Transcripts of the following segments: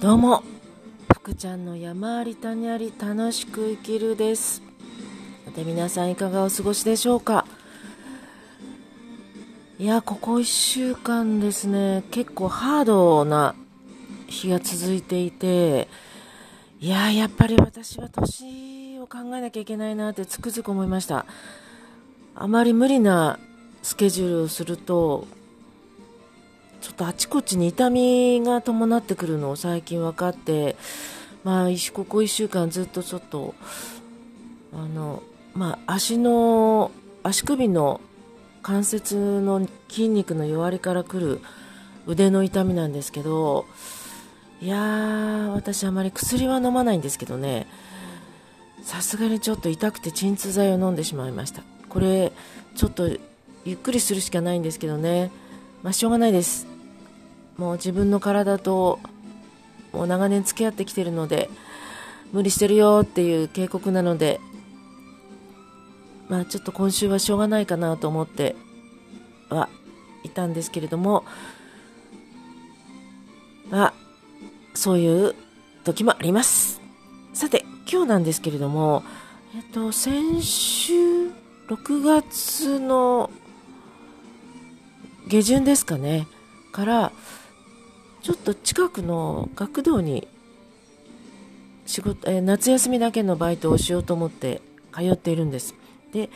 どうも。福ちゃんの山あり谷あり楽しく生きるです。さて皆さんいかがお過ごしでしょうか。いやここ1週間ですね。結構ハードな日が続いていて。いややっぱり私は年を考えなきゃいけないなってつくづく思いました。あまり無理なスケジュールをするとちょっとあちこちに痛みが伴ってくるのを最近分かって、まあ、ここ1週間ずっとちょっと、あの、まあ、足の、足首の関節の筋肉の弱りからくる腕の痛みなんですけど、いやー、私あまり薬は飲まないんですけどね、さすがにちょっと痛くて鎮痛剤を飲んでしまいました。これ、ちょっとゆっくりするしかないんですけどね、まあ、しょうがないです。もう自分の体ともう長年付き合ってきてるので無理してるよっていう警告なのでまあちょっと今週はしょうがないかなと思ってはいたんですけれどもまあそういう時もあります。さて今日なんですけれどもえっと先週6月の下旬ですかねからちょっと近くの学童に仕事、え、夏休みだけのバイトをしようと思って通っているんです。で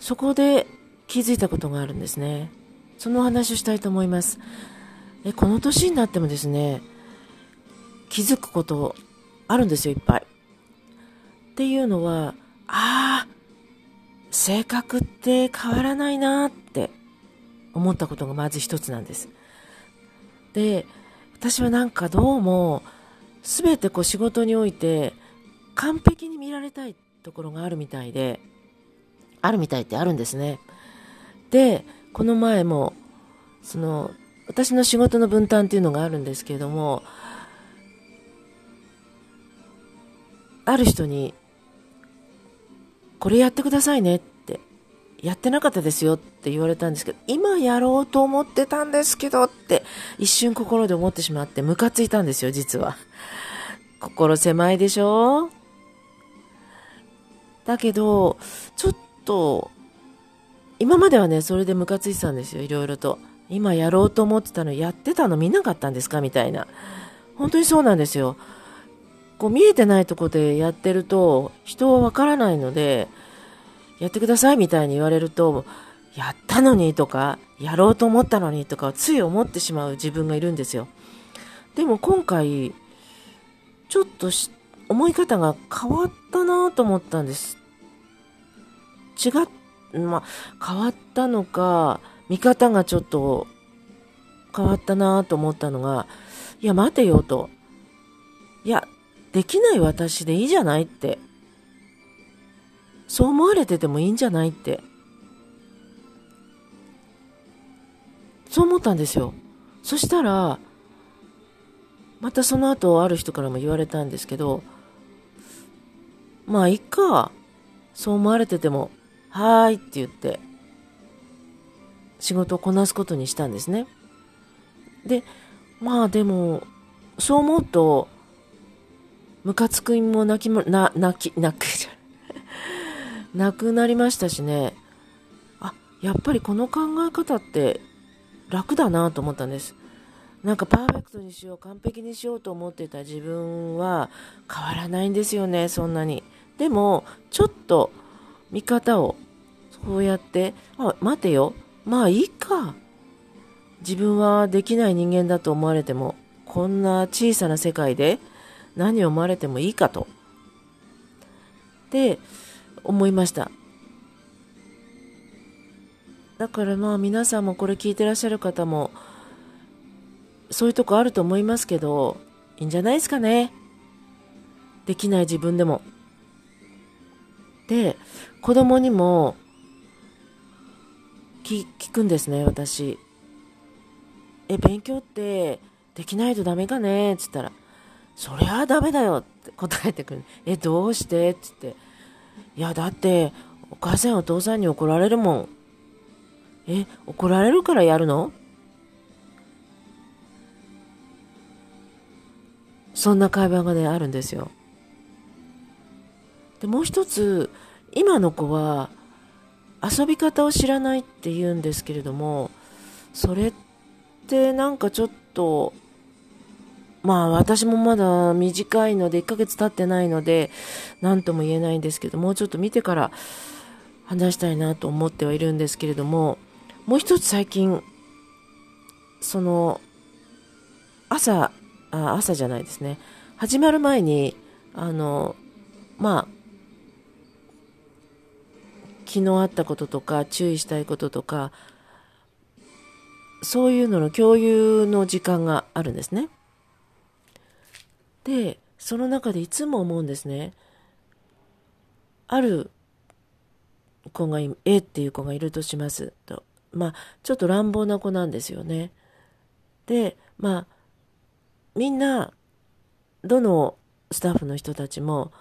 そこで気づいたことがあるんですね。そのお話をしたいと思います。えこの年になってもですね気づくことあるんですよいっぱい。っていうのはああ性格って変わらないなって思ったことがまず一つなんです。で私はなんかどうも全てこう仕事において完璧に見られたいところがあるみたいであるみたいってあるんですね。でこの前もその私の仕事の分担っていうのがあるんですけれどもある人にこれやってくださいねやってなかったですよって言われたんですけど、今やろうと思ってたんですけどって一瞬心で思ってしまってムカついたんですよ、実は。心狭いでしょ？だけど、ちょっと、今まではね、それでムカついてたんですよ、いろいろと。今やろうと思ってたのやってたの見なかったんですかみたいな。本当にそうなんですよ。こう見えてないとこでやってると人はわからないので、やってくださいみたいに言われると、やったのにとか、やろうと思ったのにとか、つい思ってしまう自分がいるんですよ。でも今回、ちょっと思い方が変わったなと思ったんです。違っ、まあ、変わったのか、見方がちょっと変わったなと思ったのが、いや、待てよと。いや、できない私でいいじゃないってそう思われててもいいんじゃないって。そう思ったんですよ。そしたら、またその後ある人からも言われたんですけど、まあいっか、そう思われてても、はーいって言って、仕事をこなすことにしたんですね。で、まあでも、そう思うと、ムカつくも泣きも、な、泣き、泣くなくなりましたしね。あやっぱりこの考え方って楽だなと思ったんです。なんかパーフェクトにしよう完璧にしようと思ってた自分は変わらないんですよねそんなに。でもちょっと見方をそうやってあ待てよ。まあいいか。自分はできない人間だと思われてもこんな小さな世界で何を思われてもいいかと。で思いました。だからまあ皆さんもこれ聞いてらっしゃる方もそういうとこあると思いますけどいいんじゃないですかね。できない自分でも。で子供にも聞くんですね私。え勉強ってできないとダメかねっつったら。そりゃダメだよって答えてくる。えどうして？っつって。いや、だって、お母さんお父さんに怒られるもん。え、怒られるからやるの？そんな会話がね、あるんですよ。で、もう一つ、今の子は遊び方を知らないって言うんですけれども、それってなんかちょっと、まあ私もまだ短いので1ヶ月経ってないので何とも言えないんですけどもうちょっと見てから話したいなと思ってはいるんですけれどももう一つ最近その朝あ朝じゃないですね始まる前にあのまあ昨日あったこととか注意したいこととかそういうのの共有の時間があるんですね。で、その中でいつも思うんですね。ある子が、A っていう子がいるとしますと。まあ、ちょっと乱暴な子なんですよね。で、まあ、みんな、どのスタッフの人たちも、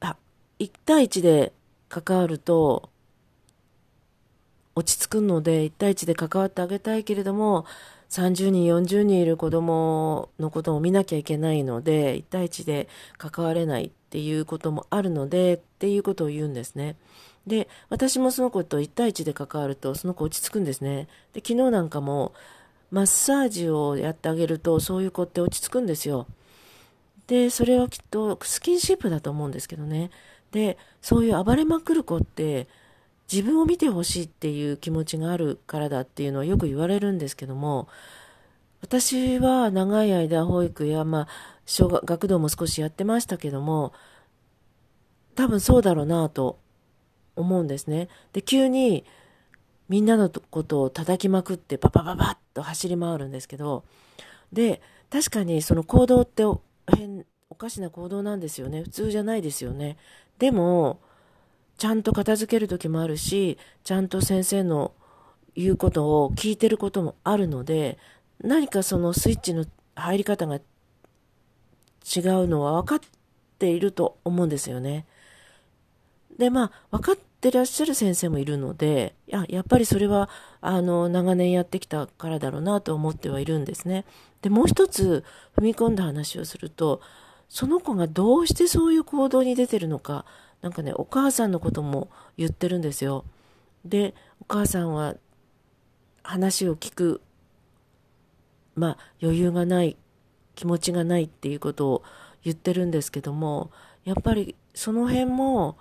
あ、1対1で関わると、落ち着くので、1対1で関わってあげたいけれども、30人、40人いる子供のことを見なきゃいけないので、1対1で関われないっていうこともあるので、っていうことを言うんですね。で、私もその子と1対1で関わると、その子落ち着くんですね。で、昨日なんかも、マッサージをやってあげると、そういう子って落ち着くんですよ。で、それはきっとスキンシップだと思うんですけどね。で、そういう暴れまくる子って、自分を見てほしいっていう気持ちがあるからだっていうのはよく言われるんですけども、私は長い間保育や、まあ、小学学童も少しやってましたけども、多分そうだろうなと思うんですね。で、急にみんなのことを叩きまくってパパパパッと走り回るんですけど、で、確かにその行動って変、おかしな行動なんですよね。普通じゃないですよね。でも、ちゃんと片付ける時もあるし、ちゃんと先生の言うことを聞いてることもあるので、何かそのスイッチの入り方が違うのは分かっていると思うんですよね。で、まあ、分かってらっしゃる先生もいるので、ややっぱりそれは、あの、長年やってきたからだろうなと思ってはいるんですね。で、もう一つ踏み込んだ話をすると、その子がどうしてそういう行動に出てるのか、なんかね、お母さんのことも言ってるんですよ。で、お母さんは話を聞く、まあ余裕がない、気持ちがないっていうことを言ってるんですけども、やっぱりその辺も、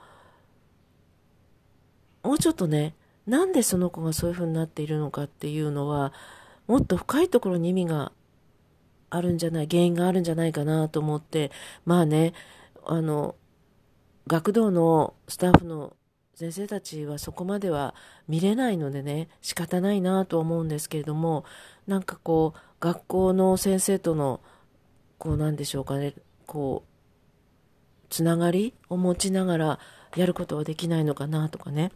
もうちょっとね、なんでその子がそういう風になっているのかっていうのは、もっと深いところに意味があるんじゃない、原因があるんじゃないかなと思って、まあね、あの、学童のスタッフの先生たちはそこまでは見れないのでね仕方ないなと思うんですけれどもなんかこう学校の先生とのこうなんでしょうかねこうつながりを持ちながらやることはできないのかなとかね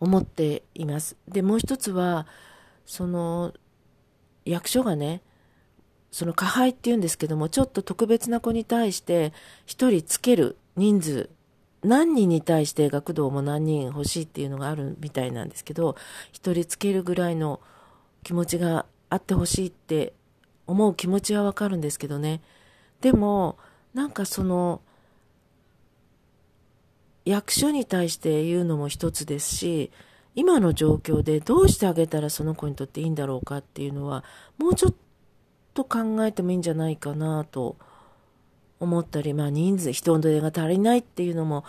思っています。でもう一つはその役所がねその加配っていうんですけどもちょっと特別な子に対して1人つける人数何人に対して学童も何人欲しいっていうのがあるみたいなんですけど1人つけるぐらいの気持ちがあってほしいって思う気持ちはわかるんですけどね。でもなんかその役所に対して言うのも一つですし今の状況でどうしてあげたらその子にとっていいんだろうかっていうのはもうちょっと考えてもいいんじゃないかなと思ったり、まあ人数、人手が足りないっていうのも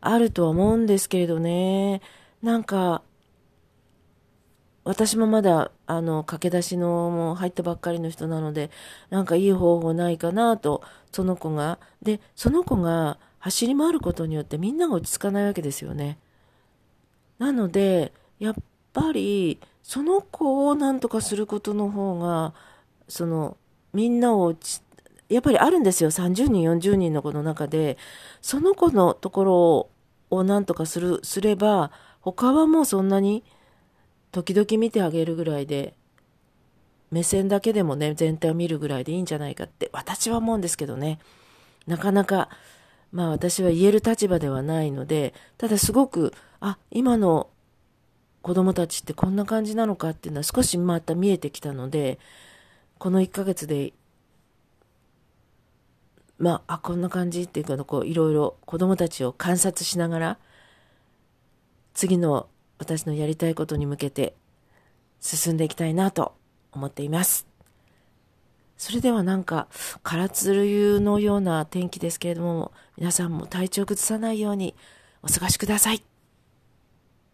あるとは思うんですけれどね。なんか、私もまだ、あの、駆け出しの、もう入ったばっかりの人なので、なんかいい方法ないかなと、その子が。で、その子が走り回ることによってみんなが落ち着かないわけですよね。なので、やっぱり、その子を何とかすることの方が、その、みんなをやっぱりあるんですよ。30人、40人の子の中で、その子のところを何とかする、すれば、他はもうそんなに、時々見てあげるぐらいで、目線だけでもね、全体を見るぐらいでいいんじゃないかって、私は思うんですけどね。なかなか、まあ私は言える立場ではないので、ただすごく、あ、今の子供たちってこんな感じなのかっていうのは少しまた見えてきたので、この1ヶ月で、まあ、あ、こんな感じっていうか、こう、いろいろ子供たちを観察しながら、次の私のやりたいことに向けて進んでいきたいなと思っています。それではなんか、空鶴湯のような天気ですけれども、皆さんも体調崩さないようにお過ごしください。